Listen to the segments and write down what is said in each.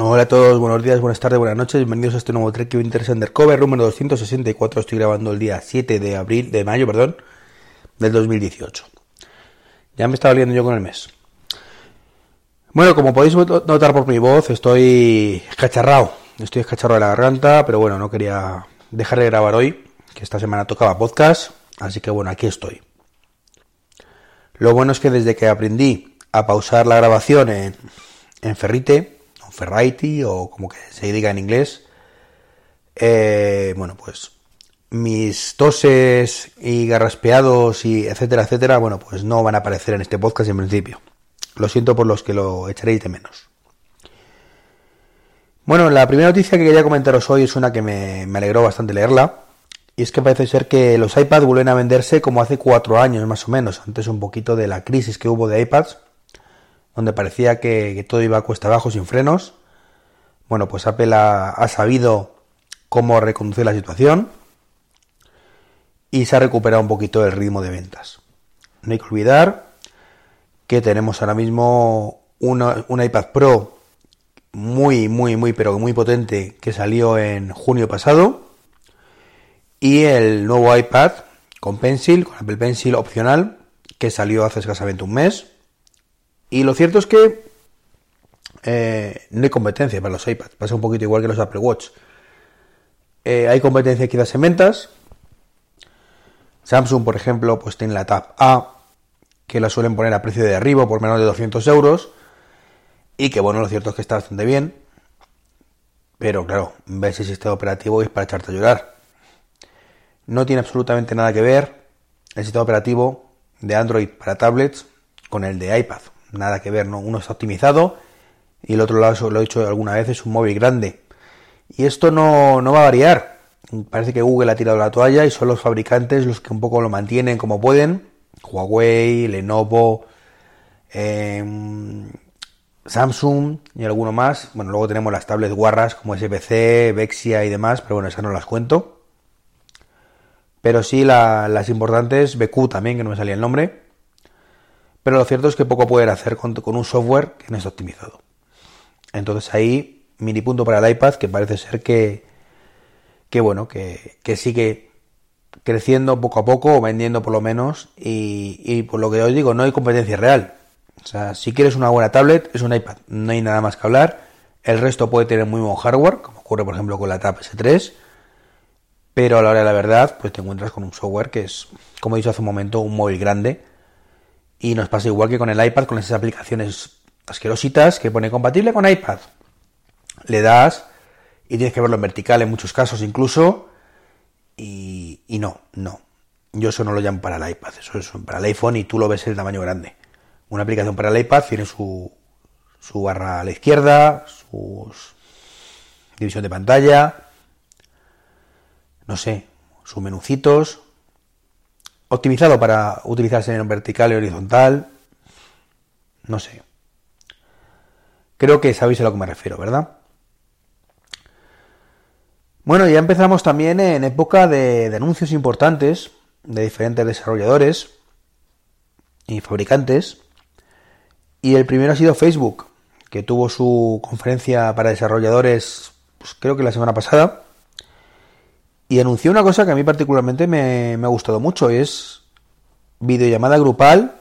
Hola a todos, buenos días, buenas tardes, buenas noches, bienvenidos a este nuevo Trek Winter Undercover número 264. Estoy grabando el día 7 de abril, de mayo, perdón, del 2018. Ya me estaba liando yo con el mes. Bueno, como podéis notar por mi voz, estoy escacharrado. Estoy escacharrado de la garganta, pero bueno, no quería dejar de grabar hoy, que esta semana tocaba podcast, así que bueno, aquí estoy. Lo bueno es que desde que aprendí a pausar la grabación en, en Ferrite, Ferrite o como que se diga en inglés, eh, bueno, pues mis toses y garraspeados y etcétera, etcétera, bueno, pues no van a aparecer en este podcast en principio. Lo siento por los que lo echaréis de menos. Bueno, la primera noticia que quería comentaros hoy es una que me, me alegró bastante leerla. Y es que parece ser que los iPads vuelven a venderse como hace cuatro años más o menos, antes un poquito de la crisis que hubo de iPads donde parecía que, todo iba a cuesta abajo sin frenos. Bueno, pues Apple ha, sabido cómo reconducir la situación y se ha recuperado un poquito el ritmo de ventas. No hay que olvidar que tenemos ahora mismo un iPad Pro muy, muy, muy, pero muy potente que salió en junio pasado y el nuevo iPad con Pencil, con Apple Pencil opcional, que salió hace escasamente un mes y lo cierto es que eh, no hay competencia para los iPads. Pasa un poquito igual que los Apple Watch. Eh, hay competencia quizás en ventas. Samsung, por ejemplo, pues tiene la Tab A, que la suelen poner a precio de arriba por menos de 200 euros. Y que bueno, lo cierto es que está bastante bien. Pero claro, ves el sistema operativo y es para echarte a llorar. No tiene absolutamente nada que ver el sistema operativo de Android para tablets con el de iPad nada que ver, ¿no? Uno está optimizado y el otro lado, lo he dicho alguna vez, es un móvil grande. Y esto no, va a variar. Parece que Google ha tirado la toalla y son los fabricantes los que un poco lo mantienen como pueden. Huawei, Lenovo, em, Samsung y alguno más. Bueno, luego tenemos las tablets guarras como SPC, Vexia y demás, pero bueno, esas no las cuento. Pero sí las importantes, BQ también, que no me salía el nombre. Pero lo cierto es que poco pueden hacer con, un software que no es optimizado. Entonces ahí, mini punto para el iPad, que parece ser que, que bueno, que, sigue creciendo poco a poco, o vendiendo por lo menos, y, por lo que os digo, no hay competencia real. O sea, si quieres una buena tablet, es un iPad, no hay nada más que hablar. El resto puede tener muy buen hardware, como ocurre por ejemplo con la Tab S3, pero a la hora de la verdad, pues te encuentras con un software que es, como he dicho hace un momento, un móvil grande y nos pasa igual que con el iPad, con esas aplicaciones asquerositas que pone compatible con iPad. Le das y tienes que verlo en vertical en muchos casos incluso. Y, no, no. Yo eso no lo llamo para el iPad, eso es para el iPhone y tú lo ves en el tamaño grande. Una aplicación para el iPad tiene su, su barra a la izquierda, sus división de pantalla, no sé, sus menucitos, optimizado para utilizarse en vertical y horizontal. No sé. Creo que sabéis a lo que me refiero, ¿verdad? Bueno, ya empezamos también en época de, anuncios importantes de diferentes desarrolladores y fabricantes. Y el primero ha sido Facebook, que tuvo su conferencia para desarrolladores, pues creo que la semana pasada y anunció una cosa que a mí particularmente me, ha gustado mucho, es videollamada grupal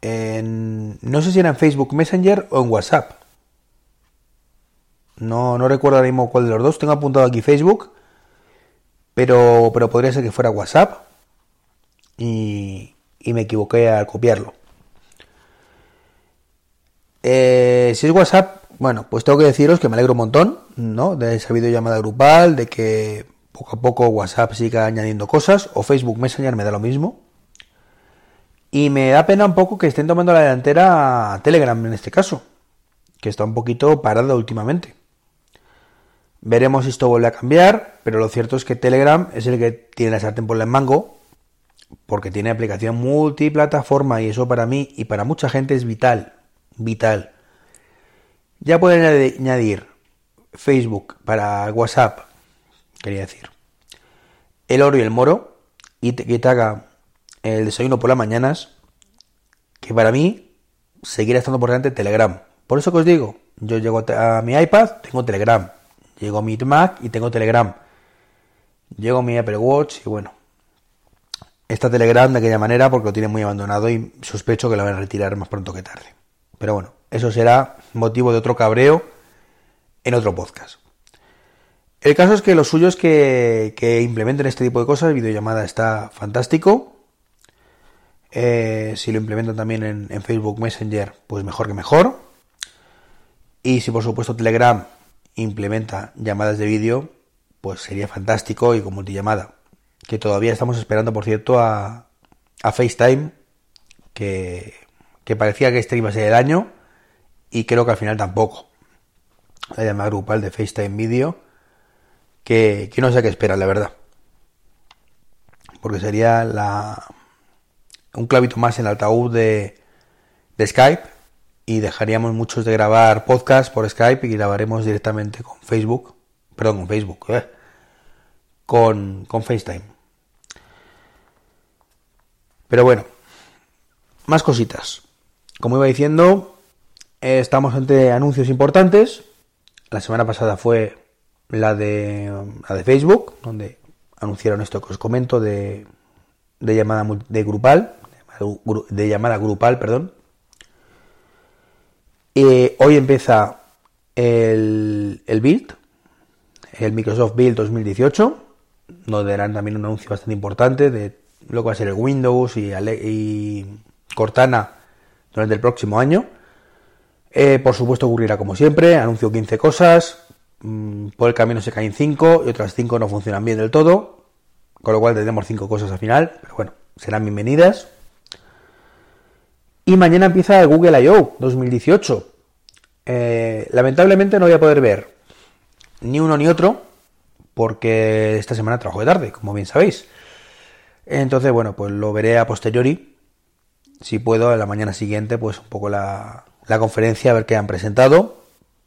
en, no sé si era en Facebook Messenger o en WhatsApp. No, no recuerdo ahora mismo cuál de los dos. Tengo apuntado aquí Facebook, pero, pero podría ser que fuera WhatsApp. Y, y me equivoqué al copiarlo. Eh, si es WhatsApp, bueno, pues tengo que deciros que me alegro un montón, ¿no? De esa videollamada grupal, de que poco a poco WhatsApp siga añadiendo cosas, o Facebook Messenger me da lo mismo. Y me da pena un poco que estén tomando la delantera a Telegram en este caso, que está un poquito parada últimamente. Veremos si esto vuelve a cambiar, pero lo cierto es que Telegram es el que tiene la sartén por el mango, porque tiene aplicación multiplataforma y eso para mí y para mucha gente es vital, vital. Ya pueden añadir Facebook para WhatsApp, quería decir. El oro y el moro, y que te haga el desayuno por las mañanas, que para mí seguirá estando por delante Telegram. Por eso que os digo, Yo llego a mi iPad, tengo Telegram. Llego a mi Mac y tengo Telegram. Llego a mi Apple Watch y bueno, está Telegram de aquella manera porque lo tiene muy abandonado y sospecho que lo van a retirar más pronto que tarde. Pero bueno, eso será motivo de otro cabreo en otro podcast. El caso es que lo suyo es que, implementen este tipo de cosas. Videollamada está fantástico. Eh, si lo implementan también en, Facebook Messenger, pues mejor que mejor. Y si por supuesto Telegram implementa llamadas de vídeo, pues sería fantástico y con multillamada. Que todavía estamos esperando, por cierto, a, a FaceTime, que, que parecía que este iba a ser el año y creo que al final tampoco. La llamada grupal de FaceTime Video, que, no sé qué esperar, la verdad. Porque sería un clavito más en el ataúd de, de Skype y dejaríamos muchos de grabar podcast por Skype y grabaremos directamente con Facebook, perdón, con Facebook, eh, con, con FaceTime. Pero bueno, más cositas. Como iba diciendo, eh, estamos ante anuncios importantes. La semana pasada fue la de, la de Facebook, donde anunciaron esto que os comento de, de llamada de grupal, de llamada grupal, perdón. Eh, hoy empieza el, el Build, el Microsoft Build 2018, donde darán también un anuncio bastante importante de lo que va a ser el Windows y, y Cortana durante el próximo año. Eh, por supuesto ocurrirá como siempre, anuncio 15 cosas, mm, por el camino se caen 5 y otras 5 no funcionan bien del todo, con lo cual tendremos 5 cosas al final, pero bueno, serán bienvenidas. Y mañana empieza el Google I.O. 2018. Eh, lamentablemente no voy a poder ver ni uno ni otro, porque esta semana trabajo de tarde, como bien sabéis. Entonces, bueno, pues lo veré a posteriori si puedo, a la mañana siguiente, pues un poco la, la conferencia, a ver qué han presentado,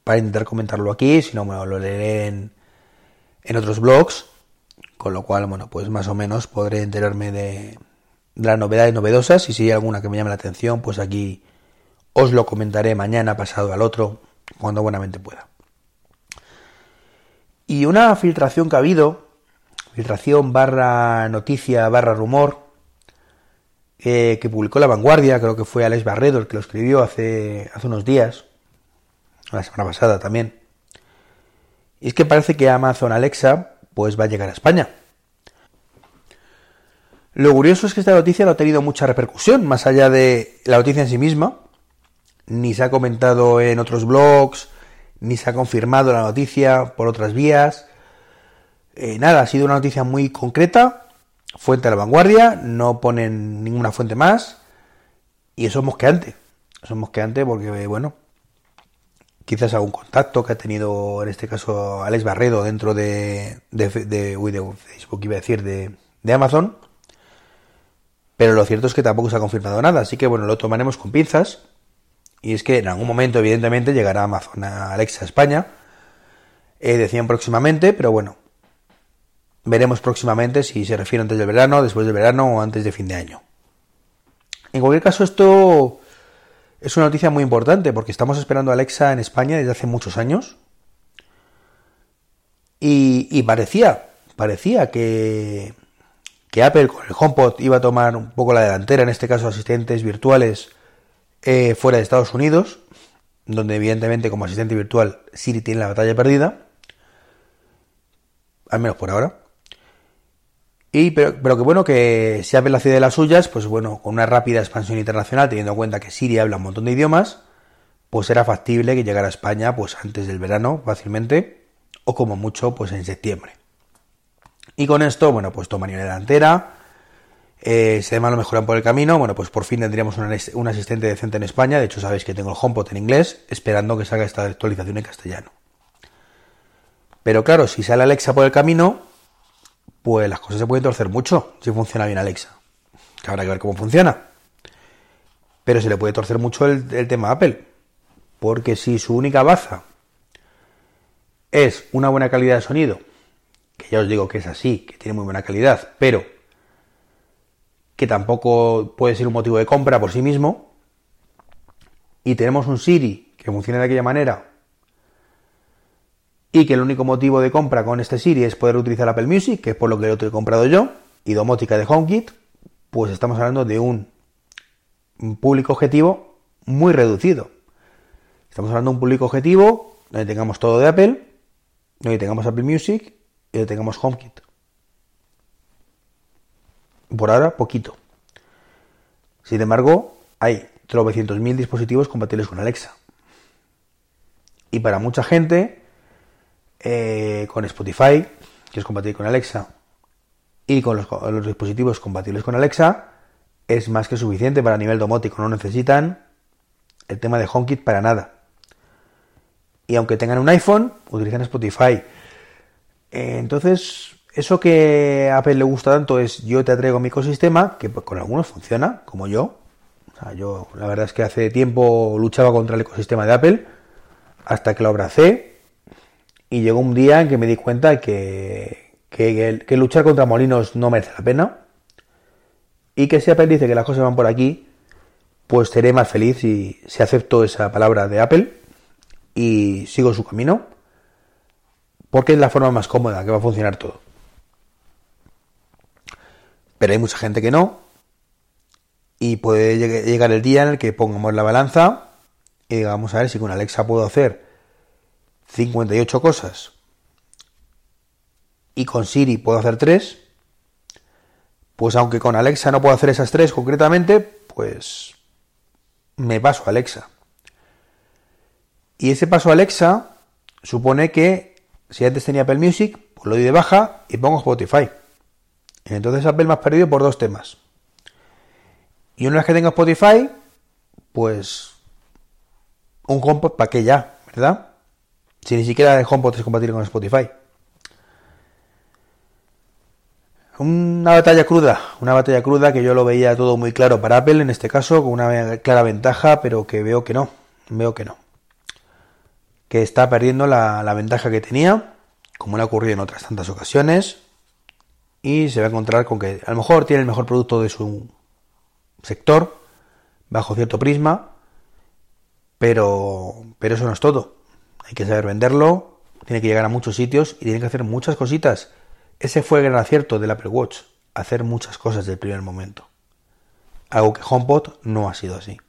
para intentar comentarlo aquí, si no, me lo leeré en, en otros blogs, con lo cual, bueno, pues más o menos podré enterarme de, de las novedades novedosas y si hay alguna que me llame la atención, pues aquí os lo comentaré mañana, pasado al otro, cuando buenamente pueda. Y una filtración que ha habido, filtración barra noticia barra rumor, eh, que publicó La Vanguardia, creo que fue Alex Barredo el que lo escribió hace, hace unos días, la semana pasada también. Y es que parece que Amazon Alexa pues va a llegar a España. Lo curioso es que esta noticia no ha tenido mucha repercusión, más allá de la noticia en sí misma. Ni se ha comentado en otros blogs, ni se ha confirmado la noticia por otras vías. Eh, nada, ha sido una noticia muy concreta, fuente de la vanguardia, no ponen ninguna fuente más y eso es mosqueante. Eso es mosqueante porque, bueno, quizás algún contacto que ha tenido, en este caso, Alex Barredo dentro de, de, Facebook, iba a decir, de, de Amazon. Pero lo cierto es que tampoco se ha confirmado nada, así que bueno, lo tomaremos con pinzas. Y es que en algún momento, evidentemente, llegará Amazon a Alexa España. Eh, decían próximamente, pero bueno, Veremos próximamente si se refiere antes del verano, después del verano o antes de fin de año. En cualquier caso, esto es una noticia muy importante porque estamos esperando a Alexa en España desde hace muchos años. Y, parecía, parecía que, que Apple con el HomePod iba a tomar un poco la delantera, en este caso asistentes virtuales eh, fuera de Estados Unidos, donde evidentemente como asistente virtual Siri tiene la batalla perdida, al menos por ahora. Y, pero, que bueno, que si Apple ciudad de las suyas, pues bueno, con una rápida expansión internacional, teniendo en cuenta que Siria habla un montón de idiomas, pues era factible que llegara a España pues antes del verano fácilmente, o como mucho pues en septiembre. Y con esto, bueno, pues tomaría la delantera, eh, si además lo mejoran por el camino, bueno, pues por fin tendríamos un, asistente decente en España, de hecho sabéis que tengo el HomePod en inglés, esperando que salga esta actualización en castellano. Pero claro, si sale Alexa por el camino, pues las cosas se pueden torcer mucho si funciona bien Alexa. Que habrá que ver cómo funciona. Pero se le puede torcer mucho el, tema Apple. Porque si su única baza es una buena calidad de sonido, que ya os digo que es así, que tiene muy buena calidad, pero que tampoco puede ser un motivo de compra por sí mismo, y tenemos un Siri que funciona de aquella manera y que el único motivo de compra con este Siri es poder utilizar Apple Music, que es por lo que lo he comprado yo, y domótica de HomeKit, pues estamos hablando de un público objetivo muy reducido. Estamos hablando de un público objetivo donde tengamos todo de Apple, donde tengamos Apple Music y donde tengamos HomeKit. Por ahora, poquito. Sin embargo, hay 900.000 dispositivos compatibles con Alexa. Y para mucha gente, eh, con Spotify, que es compatible con Alexa, y con los, dispositivos compatibles con Alexa, es más que suficiente para nivel domótico. No necesitan el tema de HomeKit para nada. Y aunque tengan un iPhone, utilizan Spotify. Eh, entonces, eso que a Apple le gusta tanto es yo te traigo mi ecosistema, que con algunos funciona, como yo. O sea, yo la verdad es que hace tiempo luchaba contra el ecosistema de Apple, hasta que lo abracé, y llegó un día en que me di cuenta que, que, luchar contra molinos no merece la pena, y que si Apple dice que las cosas van por aquí, pues seré más feliz si, si acepto esa palabra de Apple y sigo su camino, porque es la forma más cómoda que va a funcionar todo. Pero hay mucha gente que no, y puede llegar el día en el que pongamos la balanza y vamos a ver si con Alexa puedo hacer 58 cosas y con Siri puedo hacer 3, pues aunque con Alexa no puedo hacer esas 3 concretamente, pues me paso a Alexa. Y ese paso a Alexa supone que si antes tenía Apple Music, pues lo doy de baja y pongo Spotify. Entonces Apple me ha perdido por dos temas. Y una vez que tenga Spotify, pues un HomePod para qué ya, ¿verdad? Si ni siquiera el HomePod es compatible con Spotify. Una batalla cruda, una batalla cruda que yo lo veía todo muy claro para Apple en este caso, con una clara ventaja, pero que veo que no, veo que no que está perdiendo la, ventaja que tenía, como le ha ocurrido en otras tantas ocasiones, y se va a encontrar con que a lo mejor tiene el mejor producto de su sector, bajo cierto prisma, pero, pero eso no es todo. Hay que saber venderlo, tiene que llegar a muchos sitios y tiene que hacer muchas cositas. Ese fue el gran acierto del Apple Watch, hacer muchas cosas del primer momento. Algo que HomePod no ha sido así.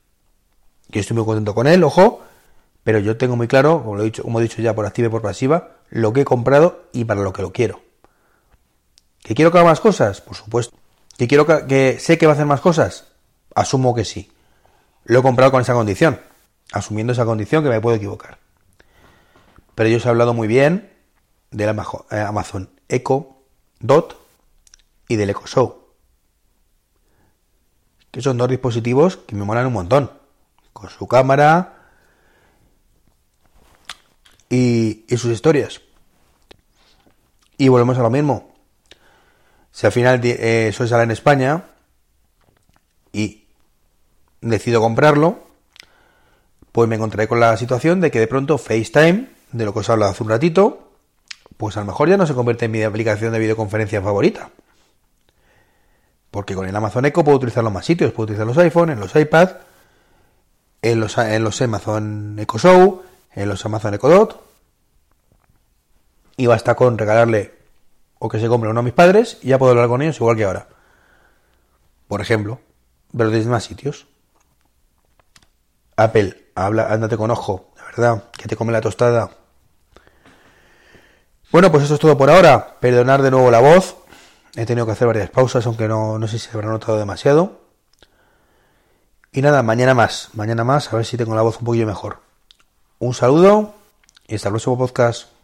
Yo estoy muy contento con él, ojo, pero yo tengo muy claro, como, lo he dicho, como he dicho ya por activa y por pasiva, lo que he comprado y para lo que lo quiero. ¿Que quiero que haga más cosas? Por supuesto. ¿Que quiero que, sé que va a hacer más cosas? Asumo que sí. Lo he comprado con esa condición, asumiendo esa condición que me puedo equivocar. Pero yo os he hablado muy bien del eh, Amazon Echo Dot y del Echo Show. Que son dos dispositivos que me molan un montón. Con su cámara, y, sus historias. Y volvemos a lo mismo. Si al final eh, eso sale en España y decido comprarlo, pues me encontraré con la situación de que de pronto FaceTime, de lo que os he hablado hace un ratito, pues a lo mejor ya no se convierte en mi aplicación de videoconferencia favorita. Porque con el Amazon Echo puedo utilizarlo en más sitios, puedo utilizar los iPhone, en los iPad, en los, en los Amazon Echo Show, en los Amazon Echo Dot. Y basta con regalarle o que se compre uno a mis padres y ya puedo hablar con ellos igual que ahora. Por ejemplo, pero desde más sitios. Apple, habla, ándate con ojo, que te come la tostada. Bueno, pues eso es todo por ahora. Perdonar de nuevo la voz. He tenido que hacer varias pausas, aunque no, no sé si se habrá notado demasiado. Y nada, mañana más, mañana más, a ver si tengo la voz un poquillo mejor. Un saludo y hasta el próximo podcast.